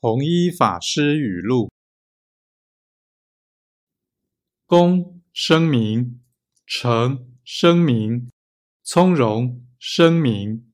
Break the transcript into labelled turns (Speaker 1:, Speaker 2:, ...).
Speaker 1: 弘一法师语录：公声明，诚声明，从容声明。